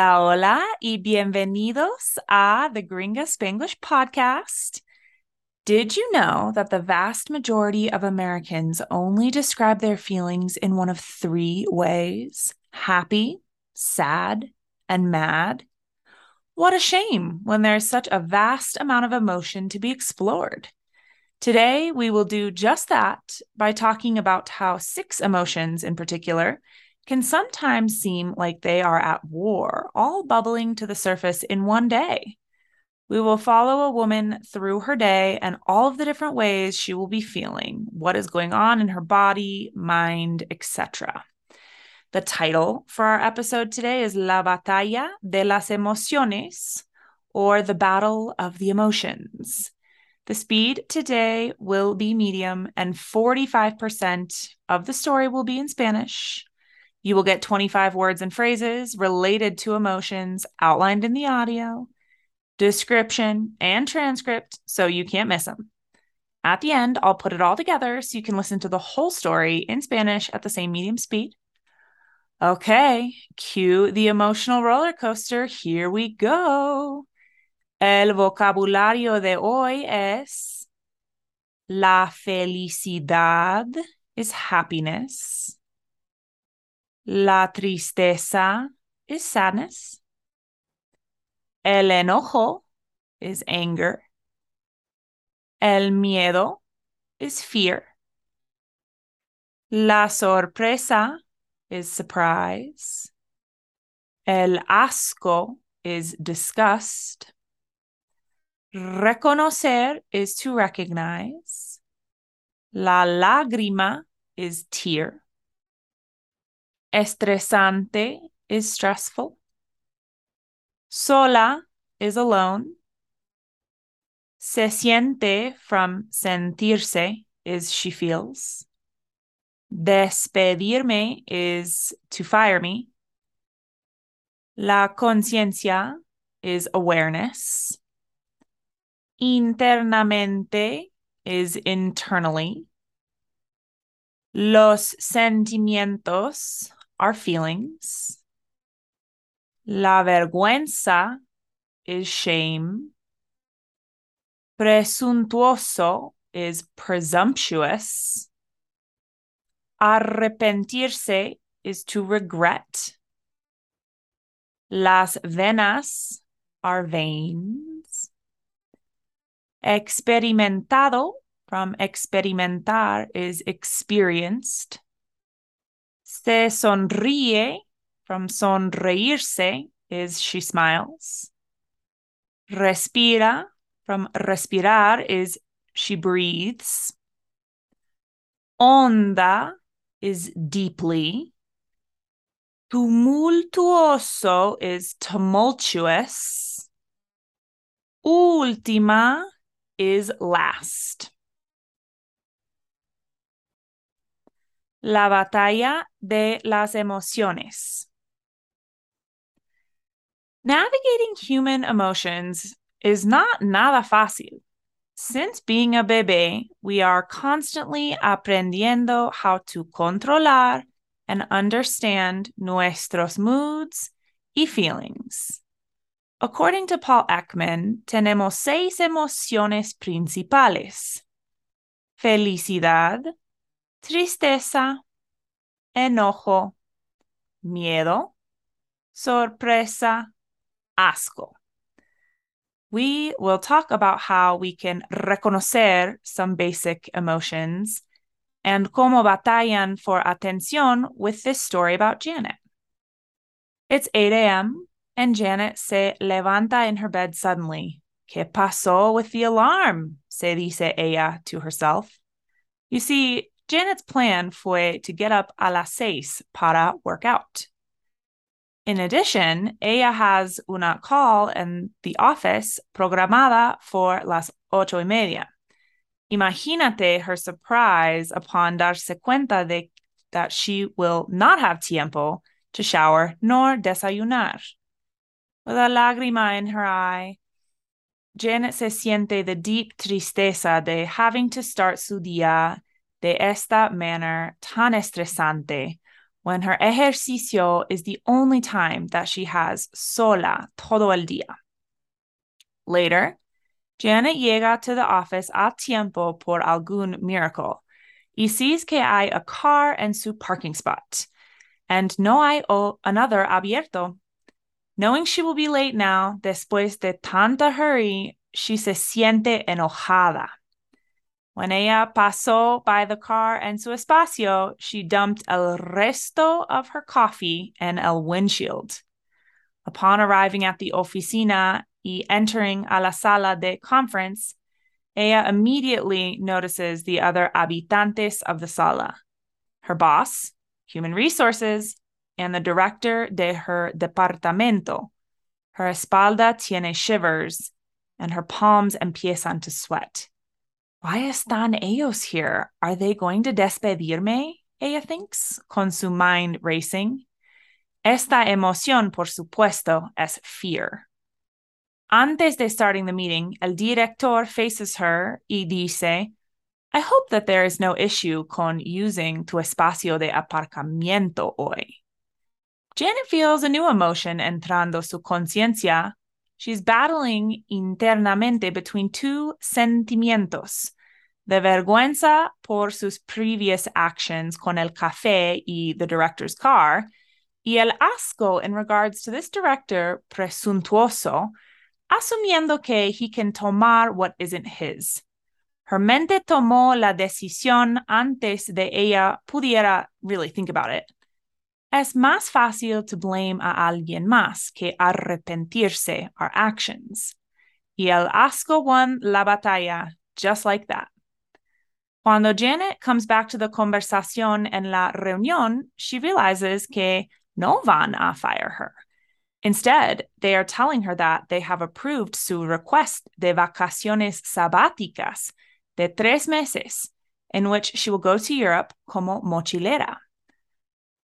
Hola, hola, y bienvenidos a the Gringa Spanglish podcast. Did you know that the vast majority of Americans only describe their feelings in one of three ways happy, sad, and mad? What a shame when there's such a vast amount of emotion to be explored. Today, we will do just that by talking about how six emotions in particular can sometimes seem like they are at war, all bubbling to the surface in one day. We will follow a woman through her day and all of the different ways she will be feeling, what is going on in her body, mind, etc. The title for our episode today is La Batalla de las Emociones, or The Battle of the Emotions. The speed today will be medium, and 45% of the story will be in Spanish. You will get 25 words and phrases related to emotions outlined in the audio, description, and transcript so you can't miss them. At the end, I'll put it all together so you can listen to the whole story in Spanish at the same medium speed. Okay, cue the emotional roller coaster. Here we go. El vocabulario de hoy es la felicidad is happiness. La tristeza is sadness. El enojo is anger. El miedo is fear. La sorpresa is surprise. El asco is disgust. Reconocer is to recognize. La lágrima is tear. Estresante is stressful. Sola is alone. Se siente from sentirse is she feels. Despedirme is to fire me. La conciencia is awareness. Internamente is internally. Los sentimientos our feelings. La vergüenza is shame. Presuntuoso is presumptuous. Arrepentirse is to regret. Las venas are veins. Experimentado from experimentar is experienced. Se sonríe from sonreírse is she smiles. Respira from respirar is she breathes. Honda is deeply. Tumultuoso is tumultuous. Última is last. La batalla de las emociones. Navigating human emotions is not nada fácil. Since being a bebé, we are constantly aprendiendo how to controlar and understand nuestros moods y feelings. According to Paul Ekman, tenemos seis emociones principales: felicidad, tristeza, enojo, miedo, sorpresa, asco. We will talk about how we can reconocer some basic emotions and cómo batallan for atención with this story about Janet. It's 8 a.m., and Janet se levanta in her bed suddenly. ¿Qué pasó with the alarm? Se dice ella to herself. You see, Janet's plan fue to get up a las seis para work out. In addition, ella has una call in the office programada for las ocho y media. Imagínate her surprise upon darse cuenta de that she will not have tiempo to shower nor desayunar. With a lágrima in her eye, Janet se siente the deep tristeza de having to start su día de esta manera tan estresante when her ejercicio is the only time that she has sola todo el día. Later, Janet llega to the office a tiempo por algún miracle y sees que hay a car en su parking spot, and no hay o another abierto. Knowing she will be late now, después de tanta hurry, she se siente enojada. When ella pasó by the car en su espacio, she dumped el resto of her coffee en el windshield. Upon arriving at the oficina y entering a la sala de conference, ella immediately notices the other habitantes of the sala her boss, human resources, and the director de her departamento. Her espalda tiene shivers, and her palms empiezan to sweat. Why están ellos here? Are they going to despedirme? Ella thinks, con su mind racing. Esta emoción, por supuesto, es fear. Antes de starting the meeting, el director faces her y dice, I hope that there is no issue con using tu espacio de aparcamiento hoy. Janet feels a new emotion entrando su conciencia She's battling internamente between two sentimientos the vergüenza por sus previous actions con el café y the director's car, y el asco in regards to this director presuntuoso, asumiendo que he can tomar what isn't his. Her mente tomó la decisión antes de ella pudiera really think about it. Es más fácil to blame a alguien más que arrepentirse our actions. Y el asco won la batalla just like that. Cuando Janet comes back to the conversación en la reunión, she realizes que no van a fire her. Instead, they are telling her that they have approved su request de vacaciones sabáticas de tres meses, in which she will go to Europe como mochilera.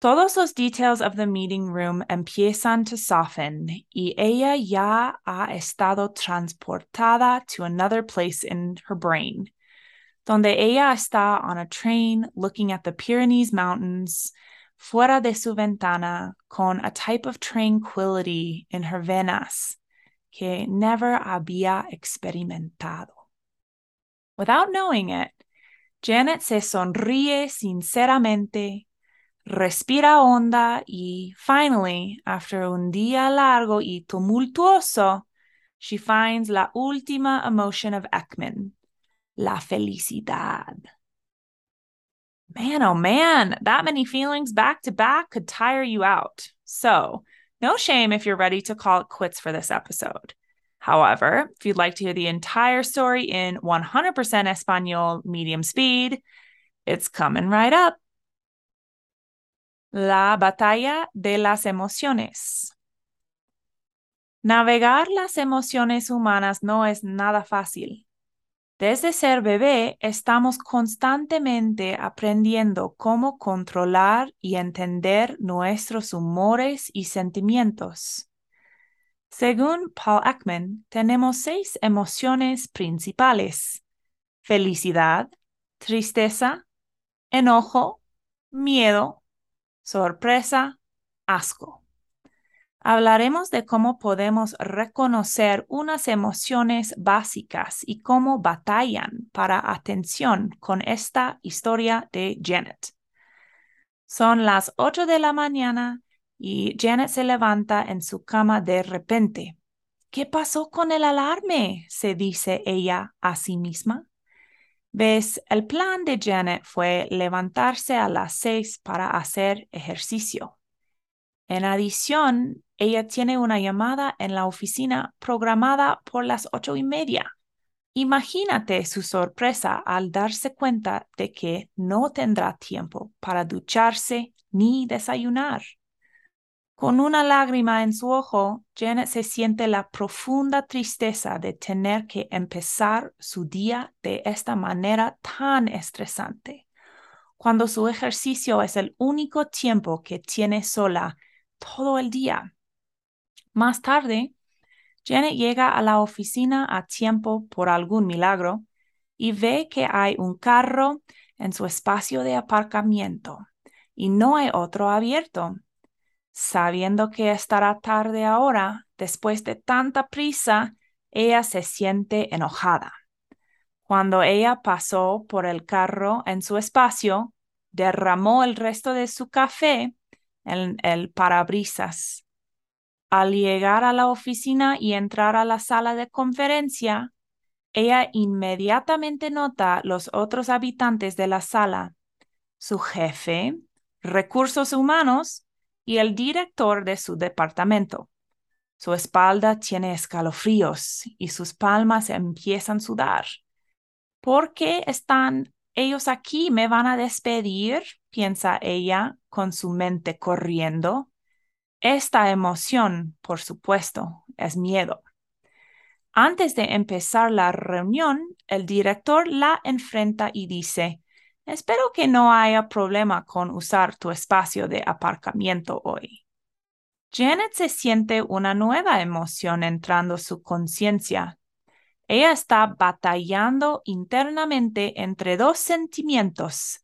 Todos los details of the meeting room empiezan to soften y ella ya ha estado transportada to another place in her brain, donde ella está on a train looking at the Pyrenees Mountains fuera de su ventana con a type of tranquility in her venas que never había experimentado. Without knowing it, Janet se sonríe sinceramente respira honda y finally, after un día largo y tumultuoso, she finds la última emotion of Ekman, la felicidad. Man, oh man, that many feelings back to back could tire you out. So, no shame if you're ready to call it quits for this episode. However, if you'd like to hear the entire story in 100% Espanol medium speed, it's coming right up. La batalla de las emociones. Navegar las emociones humanas no es nada fácil. Desde ser bebé estamos constantemente aprendiendo cómo controlar y entender nuestros humores y sentimientos. Según Paul Ekman, tenemos seis emociones principales. Felicidad, tristeza, enojo, miedo, sorpresa, asco. Hablaremos de cómo podemos reconocer unas emociones básicas y cómo batallan para atención con esta historia de Janet. Son las 8 de la mañana y Janet se levanta en su cama de repente. ¿Qué pasó con el alarme? se dice ella a sí misma. Ves, el plan de Janet fue levantarse a las seis para hacer ejercicio. En adición, ella tiene una llamada en la oficina programada por las ocho y media. Imagínate su sorpresa al darse cuenta de que no tendrá tiempo para ducharse ni desayunar. Con una lágrima en su ojo, Janet se siente la profunda tristeza de tener que empezar su día de esta manera tan estresante, cuando su ejercicio es el único tiempo que tiene sola todo el día. Más tarde, Janet llega a la oficina a tiempo por algún milagro y ve que hay un carro en su espacio de aparcamiento y no hay otro abierto. Sabiendo que estará tarde ahora, después de tanta prisa, ella se siente enojada. Cuando ella pasó por el carro en su espacio, derramó el resto de su café en el parabrisas. Al llegar a la oficina y entrar a la sala de conferencia, ella inmediatamente nota los otros habitantes de la sala, su jefe, recursos humanos y el director de su departamento. Su espalda tiene escalofríos y sus palmas empiezan a sudar. ¿Por qué están ellos aquí? ¿Me van a despedir? piensa ella con su mente corriendo. Esta emoción, por supuesto, es miedo. Antes de empezar la reunión, el director la enfrenta y dice, espero que no haya problema con usar tu espacio de aparcamiento hoy. Janet se siente una nueva emoción entrando su conciencia. Ella está batallando internamente entre dos sentimientos,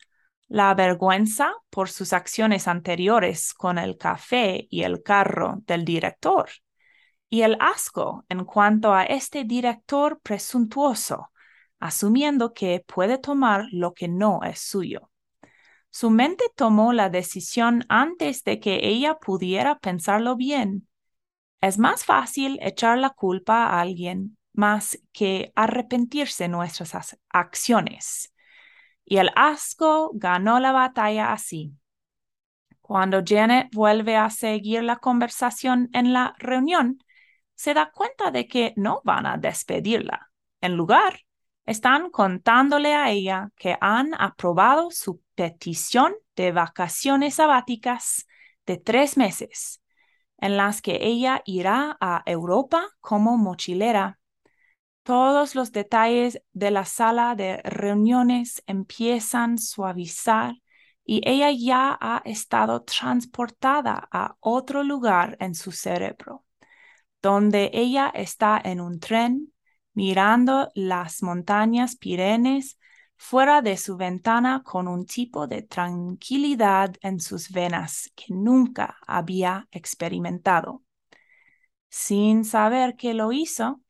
la vergüenza por sus acciones anteriores con el café y el carro del director y el asco en cuanto a este director presuntuoso, asumiendo que puede tomar lo que no es suyo. Su mente tomó la decisión antes de que ella pudiera pensarlo bien. Es más fácil echar la culpa a alguien más que arrepentirse nuestras acciones. Y el asco ganó la batalla así. Cuando Janet vuelve a seguir la conversación en la reunión, se da cuenta de que no van a despedirla. En lugar, están contándole a ella que han aprobado su petición de vacaciones sabáticas de tres meses, en las que ella irá a Europa como mochilera. Todos los detalles de la sala de reuniones empiezan a suavizar y ella ya ha estado transportada a otro lugar en su cerebro donde ella está en un tren mirando las montañas Pirenes fuera de su ventana con un tipo de tranquilidad en sus venas que nunca había experimentado. Sin saber que lo hizo,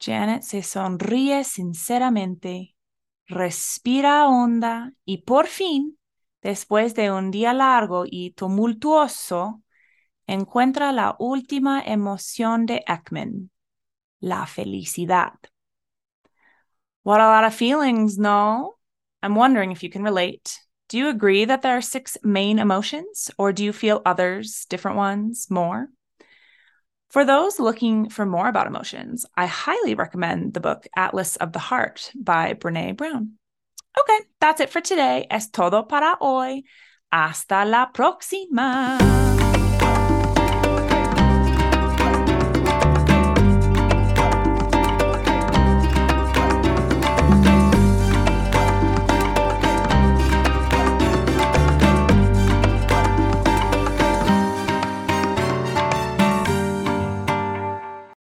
Janet se sonríe sinceramente, respira honda y por fin, después de un día largo y tumultuoso, encuentra la última emoción de Ekman, la felicidad. What a lot of feelings, no? I'm wondering if you can relate. Do you agree that there are six main emotions, or do you feel others, different ones, more? For those looking for more about emotions, I highly recommend the book Atlas of the Heart by Brene Brown. Okay, that's it for today. Es todo para hoy. Hasta la próxima.